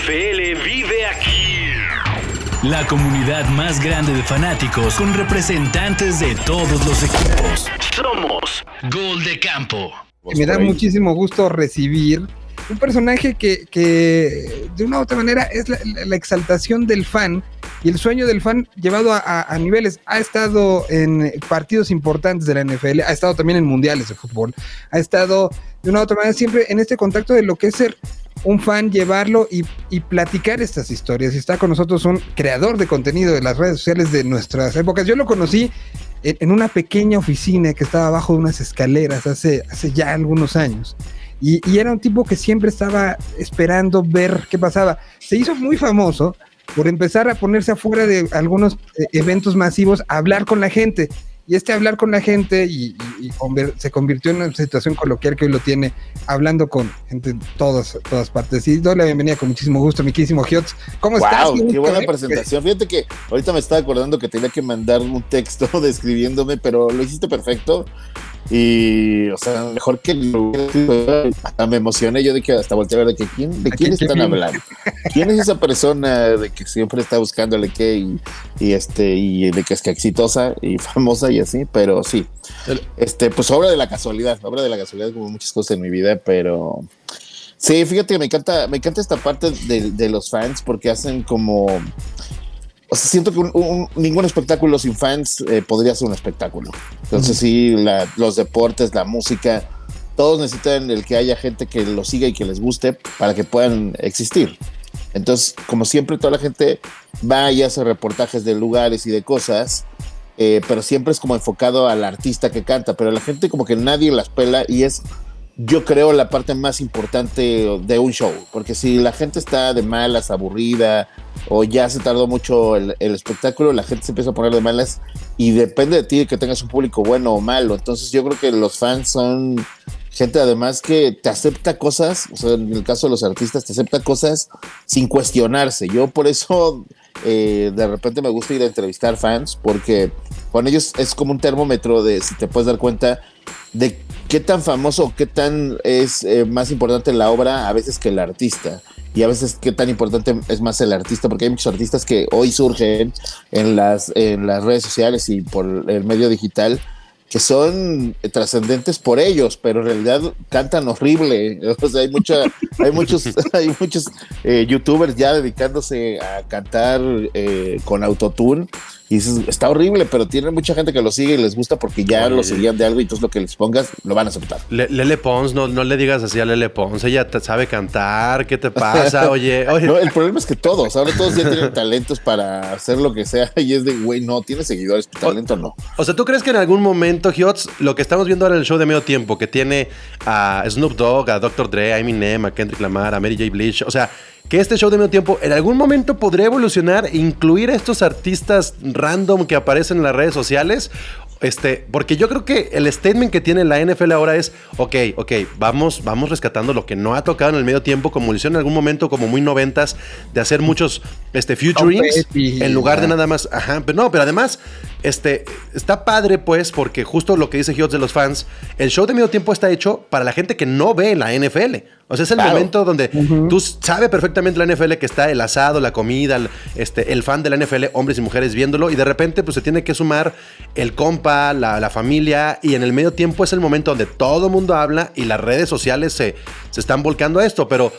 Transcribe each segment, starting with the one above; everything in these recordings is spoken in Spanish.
NFL vive aquí. La comunidad más grande de fanáticos con representantes de todos los equipos. Somos Gol de Campo. Me da muchísimo gusto recibir un personaje que, que de una u otra manera es la, la exaltación del fan y el sueño del fan llevado a, a, niveles. Ha estado en partidos importantes de la NFL, ha estado también en mundiales de fútbol, ha estado de una u otra manera siempre en este contacto de lo que es ser un fan, llevarlo y, y, platicar estas historias. Está con nosotros un creador de contenido de las redes sociales de nuestras épocas. Yo lo conocí en, en una pequeña oficina que estaba abajo de unas escaleras hace, hace ya algunos años. Y, y, era un tipo que siempre estaba esperando ver qué pasaba. Se hizo muy famoso por empezar a ponerse afuera de algunos eh, eventos masivos, a hablar con la gente. Y este hablar con la gente y, y, y se convirtió en una situación coloquial que hoy lo tiene hablando con gente en todas, todas partes. Y doy la bienvenida con muchísimo gusto, mi querísimo Giotz. ¿Cómo wow, estás? Qué buena presentación. Fíjate que ahorita me estaba acordando que tenía que mandar un texto describiéndome, pero lo hiciste perfecto. Y, o sea, mejor que hasta me emocioné yo de que hasta volteé a ver de que quién, de quién están hablando. ¿Quién es esa persona de que siempre está buscándole qué y, y, este y de que es que exitosa y famosa y así? Pero sí, este, pues obra de la casualidad, obra de la casualidad como muchas cosas en mi vida, pero sí, fíjate que me encanta, me encanta esta parte de, de los fans porque hacen como o sea, siento que un, un, ningún espectáculo sin fans eh, podría ser un espectáculo. Entonces, uh -huh. sí, la, los deportes, la música, todos necesitan el que haya gente que los siga y que les guste para que puedan existir. Entonces, como siempre, toda la gente va y hace reportajes de lugares y de cosas, eh, pero siempre es como enfocado al artista que canta, pero la gente como que nadie las pela y es yo creo la parte más importante de un show, porque si la gente está de malas, aburrida, o ya se tardó mucho el, espectáculo, la gente se empieza a poner de malas y depende de ti que tengas un público bueno o malo. Entonces yo creo que los fans son gente además que te acepta cosas, o sea, en el caso de los artistas, te acepta cosas sin cuestionarse. Yo por eso eh, de repente me gusta ir a entrevistar fans, porque con ellos es como un termómetro de, si te puedes dar cuenta, de qué tan famoso, qué tan es eh, más importante la obra a veces que el artista. Y a veces qué tan importante es más el artista, porque hay muchos artistas que hoy surgen en las, en las redes sociales y por el medio digital que son trascendentes por ellos, pero en realidad cantan horrible. O sea, hay, mucha, hay muchos, hay muchos eh, youtubers ya dedicándose a cantar eh, con autotune. Y dices, está horrible, pero tiene mucha gente que lo sigue y les gusta porque ya lo seguían de algo y entonces lo que les pongas lo van a aceptar. Le, Lele Pons, no, no le digas así a Lele Pons, ella te sabe cantar, ¿qué te pasa? Oye, oye. No, el problema es que todos, ahora todos ya tienen talentos para hacer lo que sea y es de, güey, no, tiene seguidores, tu talento no. O sea, ¿tú crees que en algún momento, Hiots, lo que estamos viendo ahora en el show de medio tiempo, que tiene a Snoop Dogg, a Dr. Dre, a Eminem, a Kendrick Lamar, a Mary J. Blige, o sea, que este show de medio tiempo en algún momento podría evolucionar e incluir a estos artistas random que aparecen en las redes sociales. Este, porque yo creo que el statement que tiene la NFL ahora es, ok, ok, vamos, vamos rescatando lo que no ha tocado en el medio tiempo, como lo hicieron en algún momento, como muy noventas, de hacer muchos este, futurings en lugar de nada más, ajá, pero no, pero además, este, está padre pues, porque justo lo que dice Gios de los fans, el show de medio tiempo está hecho para la gente que no ve la NFL. O sea, es el claro. momento donde uh -huh. tú sabes perfectamente la NFL que está el asado, la comida, el, este, el fan de la NFL, hombres y mujeres viéndolo, y de repente pues se tiene que sumar el compa, la, la familia, y en el medio tiempo es el momento donde todo el mundo habla y las redes sociales se, se están volcando a esto, pero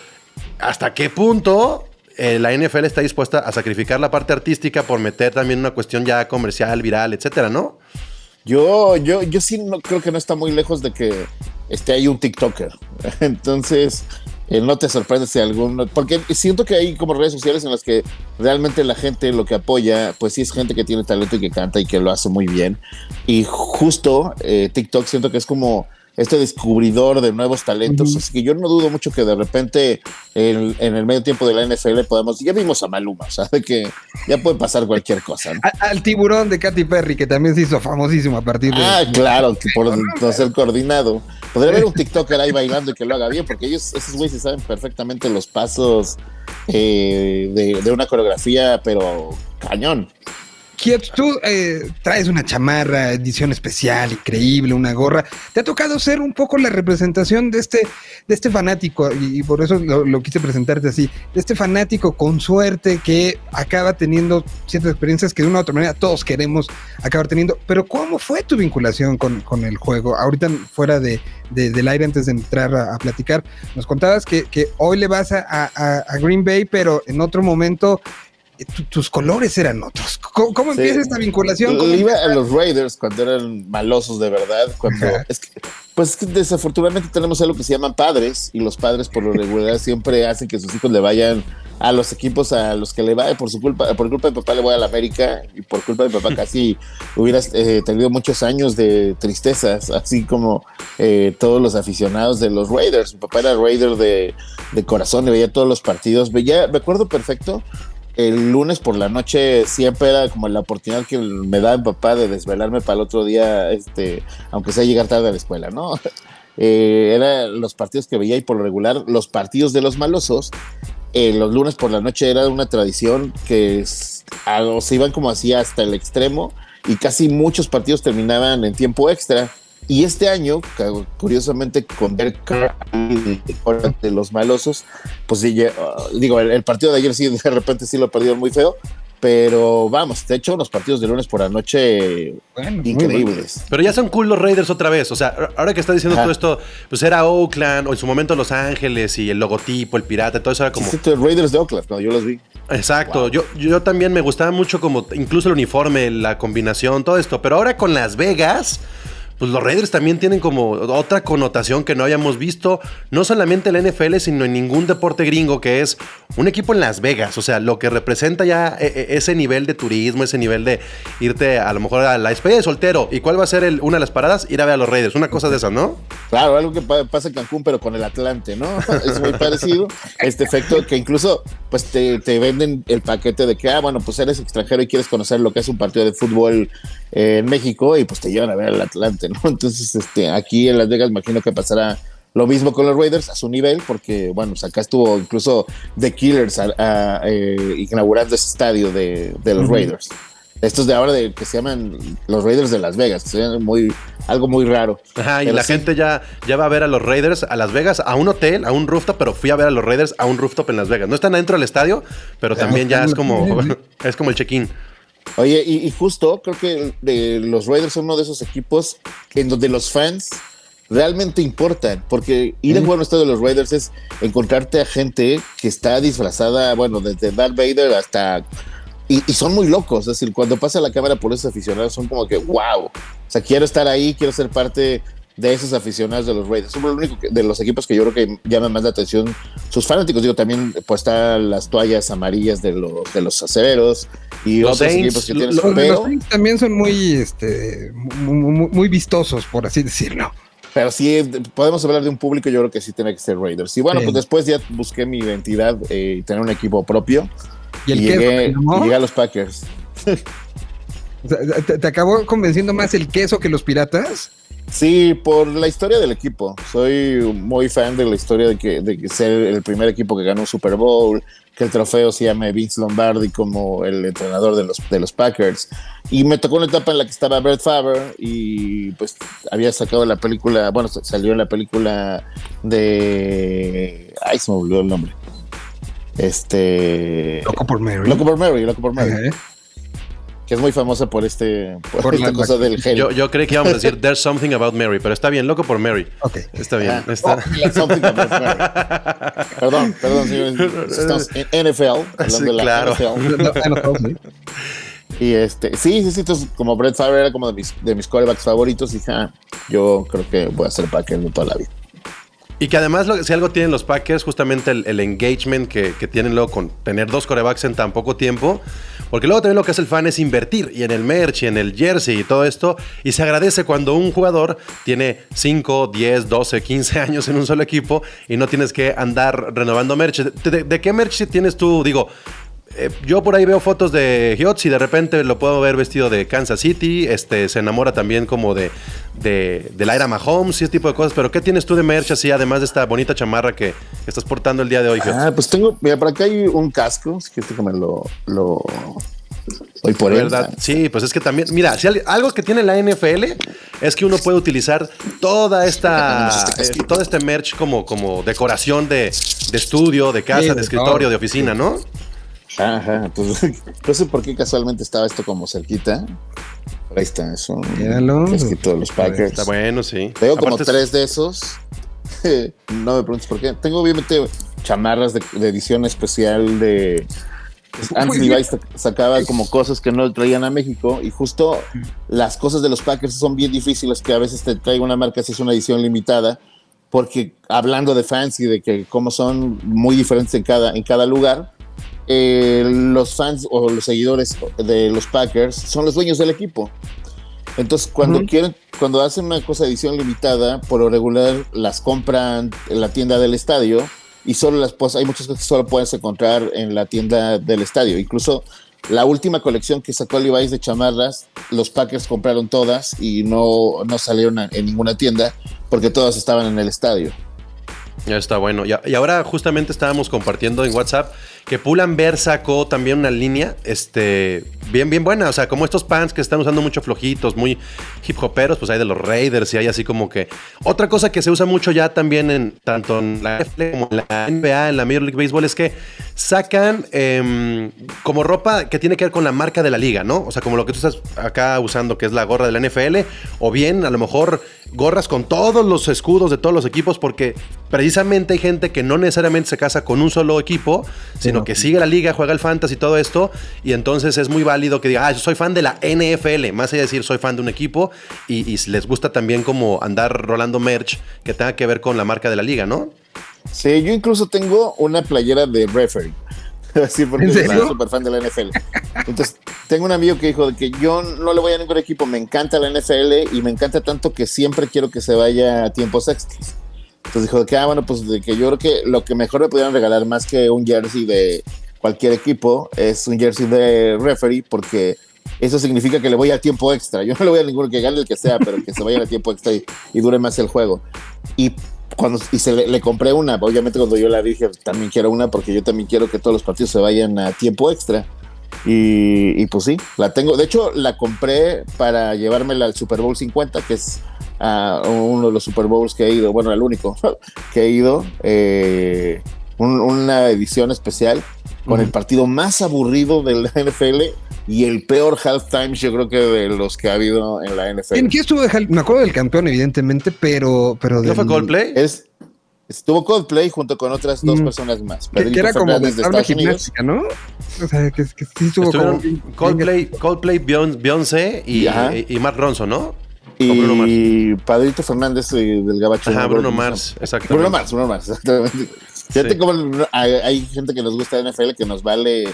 ¿hasta qué punto eh, la NFL está dispuesta a sacrificar la parte artística por meter también una cuestión ya comercial, viral, etcétera, ¿no? Yo, yo, yo sí creo que no está muy lejos de que esté ahí un TikToker. Entonces, eh, no te sorprende si alguno. Porque siento que hay como redes sociales en las que realmente la gente lo que apoya, pues sí es gente que tiene talento y que canta y que lo hace muy bien. Y justo eh, TikTok siento que es como este descubridor de nuevos talentos. Uh -huh. Así que yo no dudo mucho que de repente en, en, el medio tiempo de la NFL podamos. Ya vimos a Maluma, o sea, de que ya puede pasar cualquier cosa. ¿no? Al, al, tiburón de Katy Perry, que también se hizo famosísimo a partir de. Ah, claro, que por no ser coordinado. Podría haber un TikToker ahí bailando y que lo haga bien, porque ellos, esos güeyes, saben perfectamente los pasos eh, de, de una coreografía, pero cañón. Kiet, tú eh, traes una chamarra, edición especial, increíble, una gorra. Te ha tocado ser un poco la representación de este, de este fanático, y, por eso lo, quise presentarte así, de este fanático con suerte que acaba teniendo ciertas experiencias que de una u otra manera todos queremos acabar teniendo. Pero ¿cómo fue tu vinculación con, con el juego? Ahorita fuera de, de- del aire, antes de entrar a, platicar, nos contabas que, que hoy le vas a, a- Green Bay, pero en otro momento tu- tus colores eran otros. ¿Cómo, cómo Sí. empieza esta vinculación? Le ¿Cómo iba a los Raiders cuando eran malosos de verdad. Cuando es que, pues es que desafortunadamente tenemos algo que se llaman padres y los padres por lo regular siempre hacen que sus hijos le vayan a los equipos a los que le va por su culpa por culpa de papá le voy a la América y por culpa de papá casi hubieras eh, tenido muchos años de tristezas así como eh, todos los aficionados de los Raiders mi papá era Raider de, de corazón y veía todos los partidos veía me acuerdo perfecto el lunes por la noche siempre era como la oportunidad que me daba mi papá de desvelarme para el otro día, este, aunque sea llegar tarde a la escuela, ¿no? Eh, eran los partidos que veía y por lo regular los partidos de los malosos, eh, los lunes por la noche era una tradición que se iban como así hasta el extremo y casi muchos partidos terminaban en tiempo extra. Y este año, cu- curiosamente, con Derek Carr de los malosos, pues uh, digo, el, el partido de ayer sí, de repente sí lo perdieron muy feo, pero vamos, de hecho, los partidos de lunes por la noche, Bueno, increíbles. Pero ya son cool los Raiders otra vez. O sea, ahora que está diciendo Ajá. todo esto, pues era Oakland o en su momento Los Ángeles y el logotipo, el pirata, todo eso era como. Sí, sí, Raiders de Oakland, cuando yo los vi. Exacto, yo, yo también me gustaba mucho como incluso el uniforme, la combinación, todo esto, pero ahora con Las Vegas, pues los Raiders también tienen como otra connotación que no habíamos visto, no solamente en la NFL, sino en ningún deporte gringo, que es un equipo en Las Vegas, o sea, lo que representa ya eh, eh, ese nivel de turismo, ese nivel de irte a lo mejor a la despedida de soltero, ¿y cuál va a ser el- una de las paradas? Ir a ver a los Raiders, una cosa de esas, ¿no? Claro, algo que pa- pasa en Cancún, pero con el Atlante, ¿no? Es muy parecido. Este efecto que incluso pues te, te venden el paquete de que, ah, bueno, pues eres extranjero y quieres conocer lo que es un partido de fútbol eh, en México y pues te llevan a ver al Atlante, ¿no? Entonces, este, aquí en Las Vegas imagino que pasará lo mismo con los Raiders a su nivel, porque, bueno, pues acá estuvo incluso The Killers a- a, eh, inaugurando ese estadio de, de los Raiders. Estos de ahora de, que se llaman los Raiders de Las Vegas, que ven muy, algo muy raro. Ajá, y la sí. gente ya, ya va a ver a los Raiders a Las Vegas, a un hotel, a un rooftop, pero fui a ver a los Raiders a un rooftop en Las Vegas. No están adentro del estadio, pero también ya es como, es como el check-in. Oye, y, y justo creo que de los Raiders son uno de esos equipos en donde los fans realmente importan, porque ir a jugar a un estadio de los Raiders es encontrarte a gente que está disfrazada, bueno, desde Darth Vader hasta... Y, y son muy locos, es decir, cuando pasa la cámara por esos aficionados son como que, wow, o sea, quiero estar ahí, quiero ser parte de esos aficionados de los Raiders. Son lo único que- de los equipos que yo creo que llaman más la atención sus fanáticos. Digo, también pues están las toallas amarillas de los, de los acereros y Los otros Saints, equipos que tienen lo- Los los Saints también son muy, este, muy, vistosos, por así decirlo. pero sí eh, podemos hablar de un público, yo creo que sí tiene que ser Raiders. Y bueno, Sí. pues después ya busqué mi identidad eh, y tener un equipo propio. Y el y queso, llegué, llegué a los Packers. O sea, ¿te, te acabó convenciendo más el queso que los piratas? Sí, por la historia del equipo. Soy muy fan de la historia de que, de ser el primer equipo que ganó un Super Bowl, que el trofeo se llame Vince Lombardi como el entrenador de los, de los Packers. Y me tocó una etapa en la que estaba Brett Favre y pues había sacado la película, bueno, sa- salió en la película de... Ay, se me olvidó el nombre. Este... Loco por Mary. Loco por Mary, Loco por Mary. Que es muy famosa por este por, Por esta la- cosa del genio. Yo, yo creí que íbamos a decir There's something about Mary, pero está bien, loco por Mary. Ok. Está bien. Ah, está- oh, la something about Mary. Perdón, perdón, señores. Estamos en NFL, hablando Sí, de la claro. NFL. Y este, sí, sí, sí, entonces como Brett Favre era como de mis, de mis quarterbacks favoritos, dije, ah, yo creo que voy a ser Packer de toda la vida. Y que además, si algo tienen los Packers, justamente el, engagement que, tienen luego con tener dos corebacks en tan poco tiempo. Porque luego también lo que hace el fan es invertir y en el merch y en el jersey y todo esto. Y se agradece cuando un jugador tiene 5, 10, 12, 15 años en un solo equipo y no tienes que andar renovando merch. ¿De, de- de qué merch tienes tú? Digo, eh, yo por ahí veo fotos de Hiots y de repente lo puedo ver vestido de Kansas City. Este, se enamora también como de, de, de Lyra Mahomes y ese tipo de cosas. Pero ¿qué tienes tú de merch así, además de esta bonita chamarra que estás portando el día de hoy, Hiots? Ah, pues tengo, mira, por acá hay un casco, si quieres déjame lo, lo, Hoy por ¿Verdad? él. Sí, pues es que también, mira, si al- algo que tiene la NFL es que uno puede utilizar toda esta, eh, todo este merch como, como decoración de, de estudio, de casa, Sí, de de escritorio, todo. de oficina, ¿no? Ajá, pues no sé por qué casualmente estaba esto como cerquita. Ahí está, es un Míralo. casquito de los Packers. Está bueno, sí. Tengo como Aparte es- tres de esos. no me preguntes por qué. Tengo obviamente chamarras de, de edición especial de. Antes sac- sacaba como cosas que no traían a México y justo las cosas de los Packers son bien difíciles que a veces te traiga una marca si es una edición limitada porque hablando de fans y de que cómo son muy diferentes en cada, en cada lugar, eh, los fans o los seguidores de los Packers son los dueños del equipo. Entonces, cuando quieren, cuando hacen una cosa de edición limitada, por lo regular las compran en la tienda del estadio y solo las pues, hay muchas cosas que solo puedes encontrar en la tienda del estadio. Incluso la última colección que sacó Levi's de chamarras, los Packers compraron todas y no, no salieron a- en ninguna tienda porque todas estaban en el estadio. Ya está bueno. Y ahora justamente estábamos compartiendo en WhatsApp que Pull&Bear sacó también una línea este, bien, bien buena. O sea, como estos pants que están usando mucho flojitos, muy hip hoperos, pues hay de los Raiders y hay así como que... Otra cosa que se usa mucho ya también en tanto en la NFL como en la NBA, en la Major League Baseball, es que sacan em, como ropa que tiene que ver con la marca de la liga, ¿no? O sea, como lo que tú estás acá usando, que es la gorra de la NFL, o bien a lo mejor gorras con todos los escudos de todos los equipos, porque precisamente hay gente que no necesariamente se casa con un solo equipo, sino no. que sigue la liga, juega el fantasy y todo esto, y entonces es muy válido que diga, ah, yo soy fan de la NFL, más allá de decir soy fan de un equipo, y, y les gusta también como andar rolando merch que tenga que ver con la marca de la liga, ¿no? Sí, yo incluso tengo una playera de referee. Así porque ¿En soy súper fan de la NFL. Entonces, tengo un amigo que dijo de que yo no le voy a ningún equipo, me encanta la NFL y me encanta tanto que siempre quiero que se vaya a tiempos extras. Entonces dijo que, ah, bueno, pues que yo creo que lo que mejor me pudieran regalar más que un jersey de cualquier equipo es un jersey de referee porque eso significa que le voy a tiempo extra. Yo no le voy a ninguno que gane el que sea, pero que se vaya a tiempo extra y, dure más el juego. Y cuando y se le, le compré una, obviamente cuando yo la dije, también quiero una porque yo también quiero que todos los partidos se vayan a tiempo extra. Y, y pues sí, la tengo. De hecho, la compré para llevármela al Super Bowl 50, que es ah, uno de los Super Bowls que he ido, bueno, el único que he ido, eh, un- una edición especial con el partido más aburrido de la NFL y el peor halftime, yo creo que de los que ha habido en la NFL. ¿Quién, quién estuvo de Me acuerdo del campeón, evidentemente, pero. pero ¿No del- fue Coldplay? Es, estuvo Coldplay junto con otras dos Mm. personas más. Que, era como de Estados Unidos. gimnástica, ¿no? O sea, que, que sí estuvo como. Coldplay, Coldplay, Beyon- Beyoncé y, y, y Mark Ronson, ¿no? Y Padrito Fernández eh, del Gabacho. Ajá, ¿no? Bruno Mars, exactamente. Bruno Mars, Bruno Mars, exactamente. Fíjate Sí. cómo hay, hay gente que nos gusta la NFL que nos vale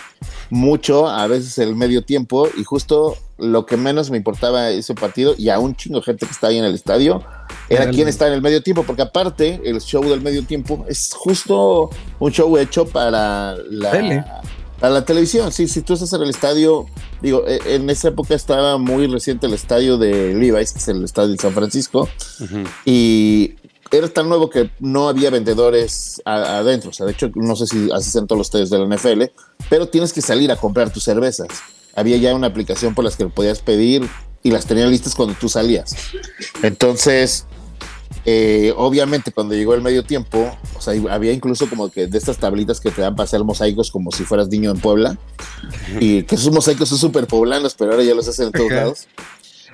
mucho, a veces el medio tiempo, y justo lo que menos me importaba ese partido, y a un chingo gente que está ahí en el estadio, era quién está en el medio tiempo, porque aparte, el show del medio tiempo es justo un show hecho para la. Para la televisión. Sí, si tú estás en el estadio, digo, eh, en esa época estaba muy reciente el estadio de Levi's, que es el estadio de San Francisco, Ujú. y era tan nuevo que no había vendedores a- adentro. O sea, de hecho, no sé si así son todos los estadios de la NFL, pero tienes que salir a comprar tus cervezas. Había ya una aplicación por las que podías pedir y las tenían listas cuando tú salías. Entonces, eh, obviamente, cuando llegó el medio tiempo, o sea, había incluso como que de estas tablitas que te dan para hacer mosaicos como si fueras niño en Puebla. Y que esos mosaicos son súper poblanos, pero ahora ya los hacen en todos lados.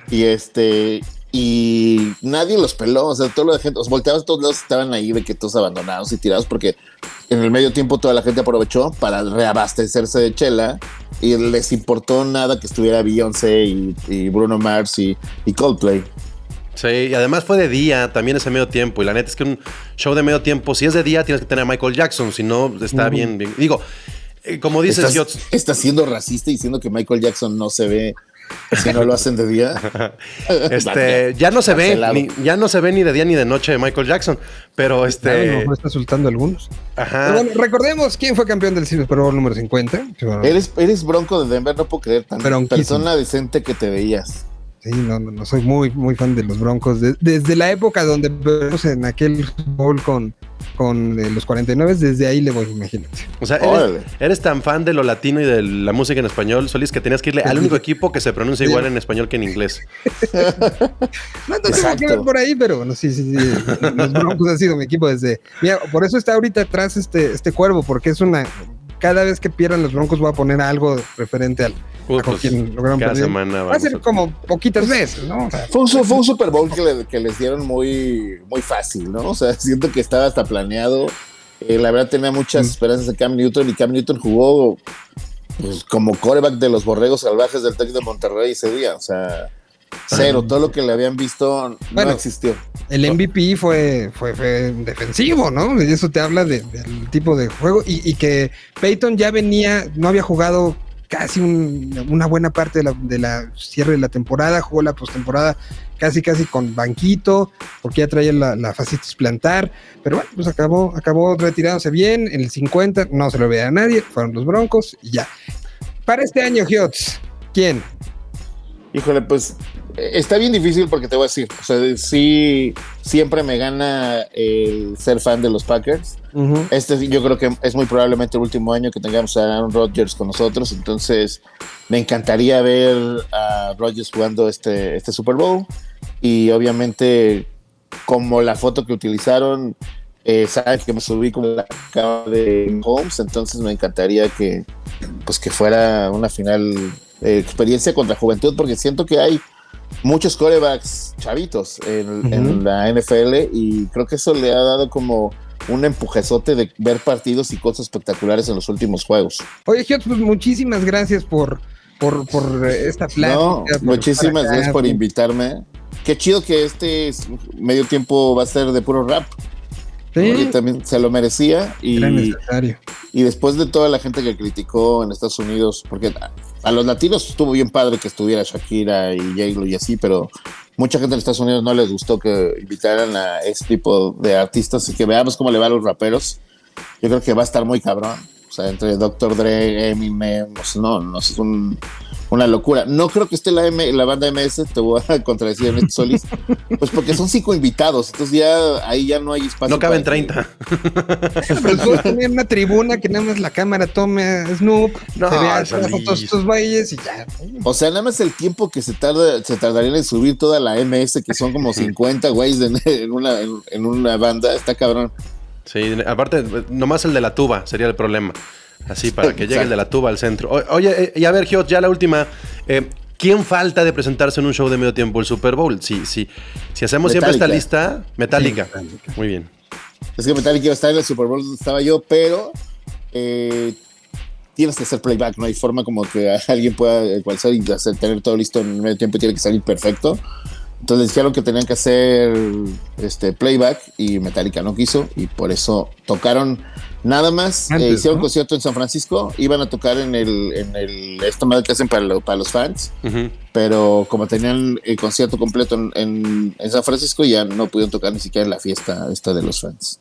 Y este, y nadie los peló, o sea, todo la gente, os volteabas a todos lados, estaban ahí de que todos abandonados y tirados, porque en el medio tiempo toda la gente aprovechó para reabastecerse de chela y les importó nada que estuviera Beyoncé y, y Bruno Mars y, y Coldplay. Sí, y además fue de día, también ese medio tiempo. Y la neta es que un show de medio tiempo, si es de día, tienes que tener a Michael Jackson, si no, está bien, bien. Digo, eh, como dices, Estás, estás siendo racista y diciendo que Michael Jackson no se ve si no lo hacen de día. este, ya no se ve, ni, ya no se ve ni de día ni de noche Michael Jackson. Pero Claro, a lo este. mejor está soltando algunos. Ajá. Pero bueno, recordemos quién fue campeón del Super Bowl número 50. Sí, bueno, Eres, eres bronco de Denver, no puedo creer tan persona decente que te veías. Sí, no, no, no soy muy, muy fan de los Broncos. De- desde la época donde perdimos en aquel bowl con, con eh, los 49, desde ahí le voy, imagínate. O sea, eres, tan fan de lo latino y de la música en español, Solís, que tenías que irle al único equipo que se pronuncia igual en español que en inglés. No, no tengo Exacto. que ver por ahí, pero bueno, sí, sí, sí. Los Broncos han sido mi equipo desde. Mira, por eso está ahorita atrás este, este cuervo, porque es una. Cada vez que pierdan los Broncos voy a poner algo referente al. A pues, quien lograron cada perder. semana Va a ser como poquitas veces, ¿no? O sea, Fue un, su- fue un Super Bowl que, le- que les dieron muy, muy fácil, ¿no? O sea, siento que estaba hasta planeado. Eh, la verdad tenía muchas Mm. esperanzas de Cam Newton y Cam Newton jugó pues, como coreback de los borregos salvajes del Tec de Monterrey ese día. O sea, cero. Todo lo que le habían visto Bueno. no existió. el MVP fue, fue, fue defensivo, ¿no? Y eso te habla de- del tipo de juego. Y, y que Peyton ya venía, no había jugado casi un- una buena parte de la, de la cierre de la temporada, jugó la postemporada casi casi con banquito, porque ya traía la, la fascitis plantar, pero bueno, pues acabó, acabó retirándose bien, en el 50 no se lo veía a nadie, fueron los Broncos y ya. Para este año, Hiots, ¿quién? Híjole, pues está bien difícil porque te voy a decir, o sea, sí, siempre me gana el ser fan de los Packers. Este yo creo que es muy probablemente el último año que tengamos a Aaron Rodgers con nosotros, entonces me encantaría ver a Rodgers jugando este, este Super Bowl y obviamente como la foto que utilizaron, eh, saben que me subí con la cara de Holmes, entonces me encantaría que pues que fuera una final eh, experiencia contra juventud porque siento que hay muchos corebacks chavitos en, la NFL y creo que eso le ha dado como un empujezote de ver partidos y cosas espectaculares en los últimos juegos. Oye, Hiots, pues muchísimas gracias por, por, por eh, esta plática. No, por muchísimas gracias por invitarme. Qué chido que este es- medio tiempo va a ser de puro rap. Sí, también se lo merecía y, era necesario. y después de toda la gente que criticó en Estados Unidos, porque a, los latinos estuvo bien padre que estuviera Shakira y J-Lo y así, pero mucha gente en Estados Unidos no les gustó que invitaran a este tipo de artistas y que veamos cómo le va a los raperos. Yo creo que va a estar muy cabrón. O sea, entre Dr. Dre, Eminem, no, no es un- una locura. No creo que esté la, M- la banda MS, te voy a contradecir en esto, Solís, pues porque son cinco invitados, entonces ya ahí ya no hay espacio. No caben para que- 30. Pero puedes tener una tribuna que nada más la cámara tome a Snoop, No, se vea Solís. todos estos bailes y ya. O sea, nada más el tiempo que se tarda, se tardaría en subir toda la MS, que son como 50 güeyes en, en una, en, en una banda, está cabrón. Sí, aparte, nomás el de la tuba sería el problema. Así, para que llegue el de la tuba al centro. O- oye, eh, y a ver, Giot, ya la última. Eh, ¿Quién falta de presentarse en un show de medio tiempo el Super Bowl? Si, si, si hacemos siempre esta lista, Metallica. Sí, Metallica. Muy bien. Es que Metallica iba a estar en el Super Bowl donde estaba yo, pero eh, tienes que hacer playback, no hay forma como que alguien pueda ecualizar y hacer, tener todo listo en medio tiempo, tiene que salir perfecto. Entonces dijeron que tenían que hacer este playback y Metallica no quiso y por eso tocaron nada más. Antes, eh, hicieron ¿no? concierto en San Francisco, iban a tocar en el, en el esta madre que hacen para, lo- para los fans, pero como tenían el concierto completo en, en- en San Francisco, ya no pudieron tocar ni siquiera en la fiesta esta de los fans.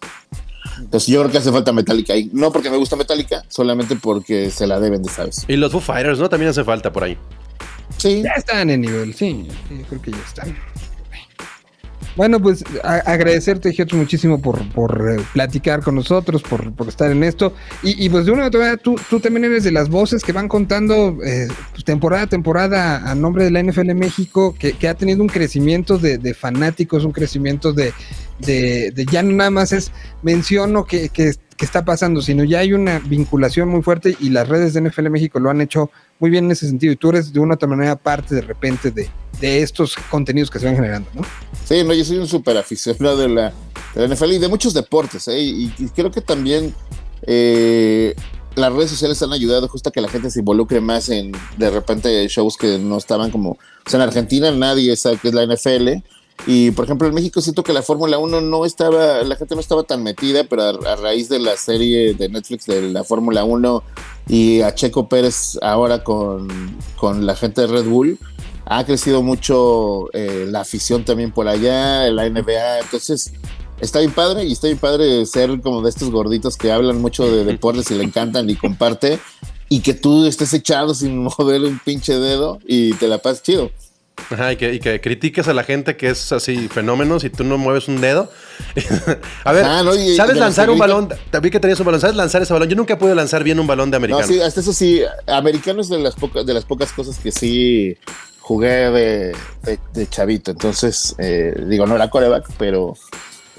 Entonces yo creo que hace falta Metallica ahí. No porque me gusta Metallica, solamente porque se la deben de sabes. Y los Foo Fighters, ¿no? También hace falta por ahí. Sí, Ya están en nivel, sí, yo creo que ya están. Bueno, pues agradecerte, Giotto, muchísimo por, por eh, platicar con nosotros, por, por estar en esto. Y, pues de una u otra manera, tú, tú también eres de las voces que van contando eh, pues, temporada a temporada a nombre de la NFL México, que, que ha tenido un crecimiento de, de fanáticos, un crecimiento de, de, de ya no nada más es menciono que, que, que está pasando, sino ya hay una vinculación muy fuerte y las redes de NFL México lo han hecho muy bien en ese sentido. Y tú eres de una u otra manera parte de repente de, de estos contenidos que se van generando, ¿no? sí, no, yo soy un súper aficionado de la, de la NFL y de muchos deportes, ¿eh? y, creo que también eh, las redes sociales han ayudado justo a que la gente se involucre más en de repente shows que no estaban como, o sea, en Argentina nadie sabe qué es la NFL. Y por ejemplo, en México siento que la Fórmula 1 no estaba, la gente no estaba tan metida, pero a, a raíz de la serie de Netflix de la Fórmula 1 y a Checo Pérez ahora con, con la gente de Red Bull, ha crecido mucho eh, la afición también por allá, la NBA, entonces está bien padre y está bien padre ser como de estos gorditos que hablan mucho de deportes y le encantan y comparte y que tú estés echado sin mover un pinche dedo y te la pasas chido. Ajá, y que, y que critiques a la gente que es así fenómenos y tú no mueves un dedo. a ver, Ah, no, y- ¿sabes lanzar un balón? Vi que tenías un balón. ¿Sabes lanzar ese balón? Yo nunca pude lanzar bien un balón de No, americano. sí, hasta eso sí, americano es de las, pocas de las pocas cosas que sí jugué de, de- de chavito. Entonces, eh, digo, no era coreback, pero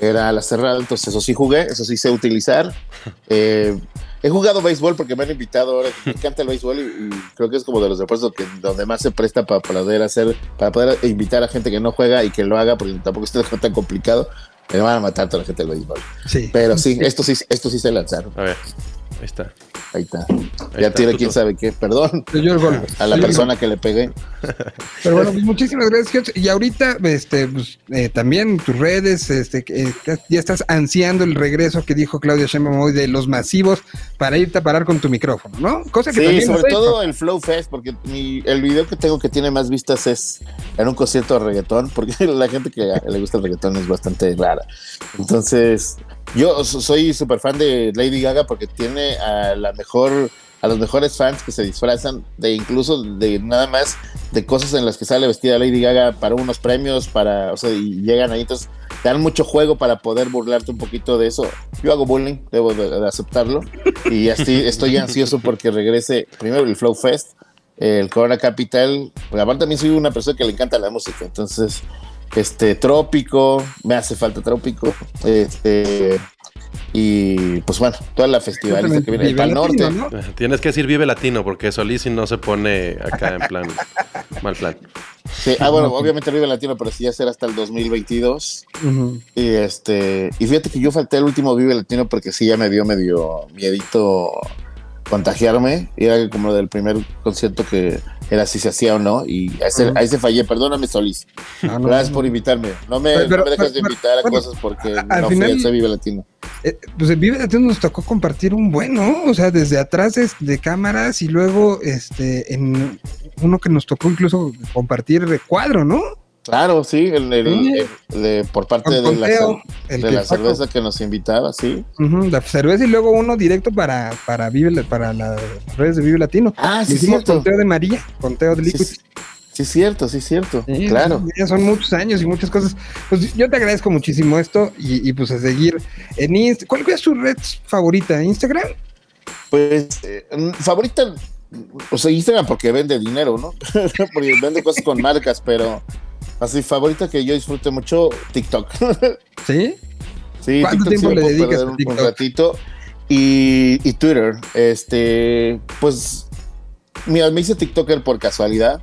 era la cerrada. Entonces, eso sí jugué, eso sí sé utilizar. Eh, he jugado béisbol porque me han invitado ahora. Me encanta el béisbol y, y creo que es como de los deportes que, donde más se presta para poder hacer, para poder invitar a gente que no juega y que lo haga, porque tampoco es tan complicado. Me van a matar toda la gente del béisbol. Sí. Pero sí, esto sí, esto sí se lanzaron. A ver, ahí está. Ahí está. Ahí ya está, tiene tú, quién tú. sabe qué. Perdón Yo el gol. a la Yo persona que le pegué. Pero bueno, pues muchísimas gracias. Y ahorita, este, pues, eh, también tus redes, este, que, eh, ya estás ansiando el regreso que dijo Claudia Sheinbaum hoy de los masivos para irte a parar con tu micrófono, ¿no? Cosa que Sí, también sobre todo el Flow Fest, porque mi- el video que tengo que tiene más vistas es en un concierto de reggaetón, porque la gente que le gusta el reggaetón es bastante rara. Entonces, yo so- soy súper fan de Lady Gaga porque tiene a la mejor a los mejores fans que se disfrazan de incluso de nada más de cosas en las que sale vestida Lady Gaga para unos premios, para, o sea, y llegan ahí, entonces te dan mucho juego para poder burlarte un poquito de eso. Yo hago bullying, debo de, de aceptarlo, y así estoy ansioso porque regrese primero el Flow Fest, el Corona Capital, aparte también soy una persona que le encanta la música, entonces, este, Trópico, me hace falta Trópico, este, y pues bueno, toda la festivalista que viene, el Pal Latino, Norte. ¿no? Tienes que decir vive latino porque Solís si no se pone acá en plan mal plan. Sí, ah, bueno, obviamente Vive Latino, pero sí ya será hasta el 2022. Ujú. Y este, y fíjate que yo falté el último Vive Latino porque sí ya me dio medio miedito contagiarme. Y era como del primer concierto que era si se hacía o no. Y a ese, a ese fallé, perdóname Solís. No, Gracias no. por invitarme. No me, Pero- me dejas de pero- invitar a bueno, cosas porque al no final- fui a ese Vive Latino. Eh, pues el Vive Latino nos tocó compartir un buen, ¿no? O sea, desde atrás de, de cámaras y luego este en uno que nos tocó incluso compartir de cuadro, ¿no? Claro, sí, el, el- por parte de la, de cerveza que nos invitaba, sí. La cerveza y luego uno directo para, para Vive para las redes de Vive Latino. Ah, sí, hicimos cierto. conteo de María, conteo de Liquid. sí, sí, cierto, sí, cierto. Sí, claro. ya son muchos años y muchas cosas. Pues yo te agradezco muchísimo esto y, y, pues a seguir en Inst ¿Cuál es tu red favorita? ¿Instagram? Pues, eh, mm, favorita, o sea, Instagram porque vende dinero, ¿no? porque vende cosas con marcas, pero así, favorita que yo disfrute mucho, TikTok. ¿Sí? sí, ¿Cuánto TikTok tiempo sí le dedicas perder a un, un TikTok? ratito. Y, y Twitter, este, pues, mira, me hice TikToker por casualidad.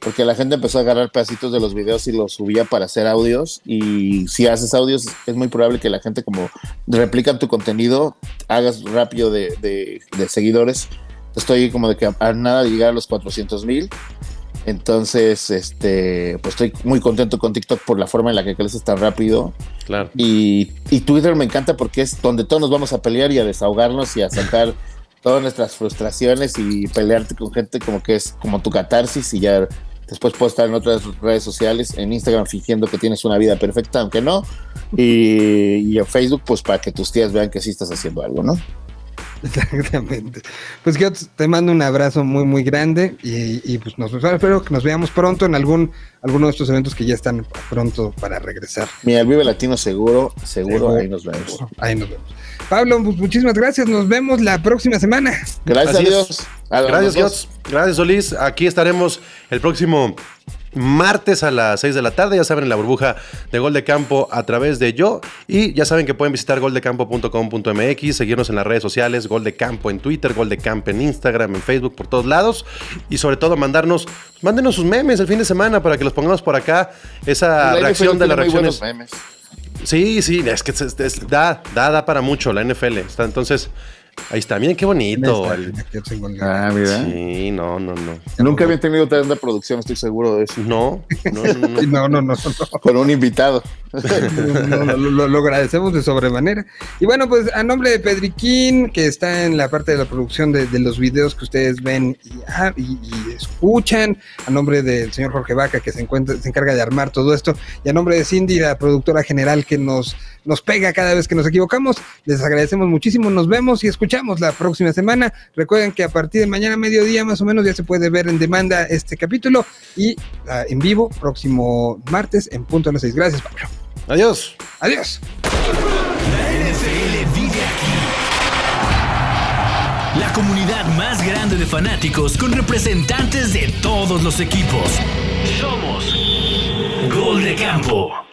Porque la gente empezó a agarrar pedacitos de los videos y los subía para hacer audios. Y si haces audios, es muy probable que la gente, como replican tu contenido, hagas rápido de, de- de seguidores. Estoy como de que a, a nada de llegar a los 400 mil. Entonces, este, pues estoy muy contento con TikTok por la forma en la que creces tan rápido. Claro. Y, y Twitter me encanta porque es donde todos nos vamos a pelear y a desahogarnos y a sacar todas nuestras frustraciones y pelearte con gente como que es como tu catarsis y ya después puedes estar en otras redes sociales, en Instagram fingiendo que tienes una vida perfecta, aunque no, y, y en Facebook pues para que tus tías vean que sí estás haciendo algo, ¿no? Exactamente. Pues yo te mando un abrazo muy, muy grande y, y, pues nos espero que nos veamos pronto en algún alguno de estos eventos que ya están pronto para regresar. Mira, el Vive Latino seguro, seguro, Seguro. ahí nos vemos. Ahí nos vemos. Pablo, pues muchísimas gracias. Nos vemos la próxima semana. Gracias a. Dios. A Gracias. Dios. Gracias, Solís. Aquí estaremos el próximo martes a las 6 de la tarde. Ya saben, en la burbuja de Gol de Campo a través de yo. Y ya saben que pueden visitar goldecampo.com.mx, seguirnos en las redes sociales, Gol de Campo en Twitter, Gol de Campo en Instagram, en Facebook, por todos lados. Y sobre todo, mandarnos, mándenos sus memes el fin de semana para que los pongamos por acá. Esa La reacción de las reacciones. memes. Sí, sí, es que es- es- da, da, da para mucho la NFL. Está, entonces, ahí está. Miren qué bonito. el- Ah, mira. Sí, no, no, no. Nunca había tenido tanta producción, estoy seguro de eso. No, no, no, no. No, no, no, no. Con un invitado. No, no, lo, lo- lo agradecemos de sobremanera. Y bueno, pues a nombre de Pedriquín, que está en la parte de la producción de, de los videos que ustedes ven y, ah, y- y escuchan, a nombre del señor Jorge Vaca, que se, encuentra, se encarga de armar todo esto, y a nombre de Cindy, la productora general que nos, nos pega cada vez que nos equivocamos, les agradecemos muchísimo. Nos vemos y escuchamos la próxima semana. Recuerden que a partir de mañana mediodía más o menos ya se puede ver en demanda este capítulo y ah, en vivo próximo martes en punto a las seis. Gracias, Pablo. Adiós. Adiós. La NFL vive aquí. La comunidad más grande de fanáticos con representantes de todos los equipos. Somos Gol de Campo.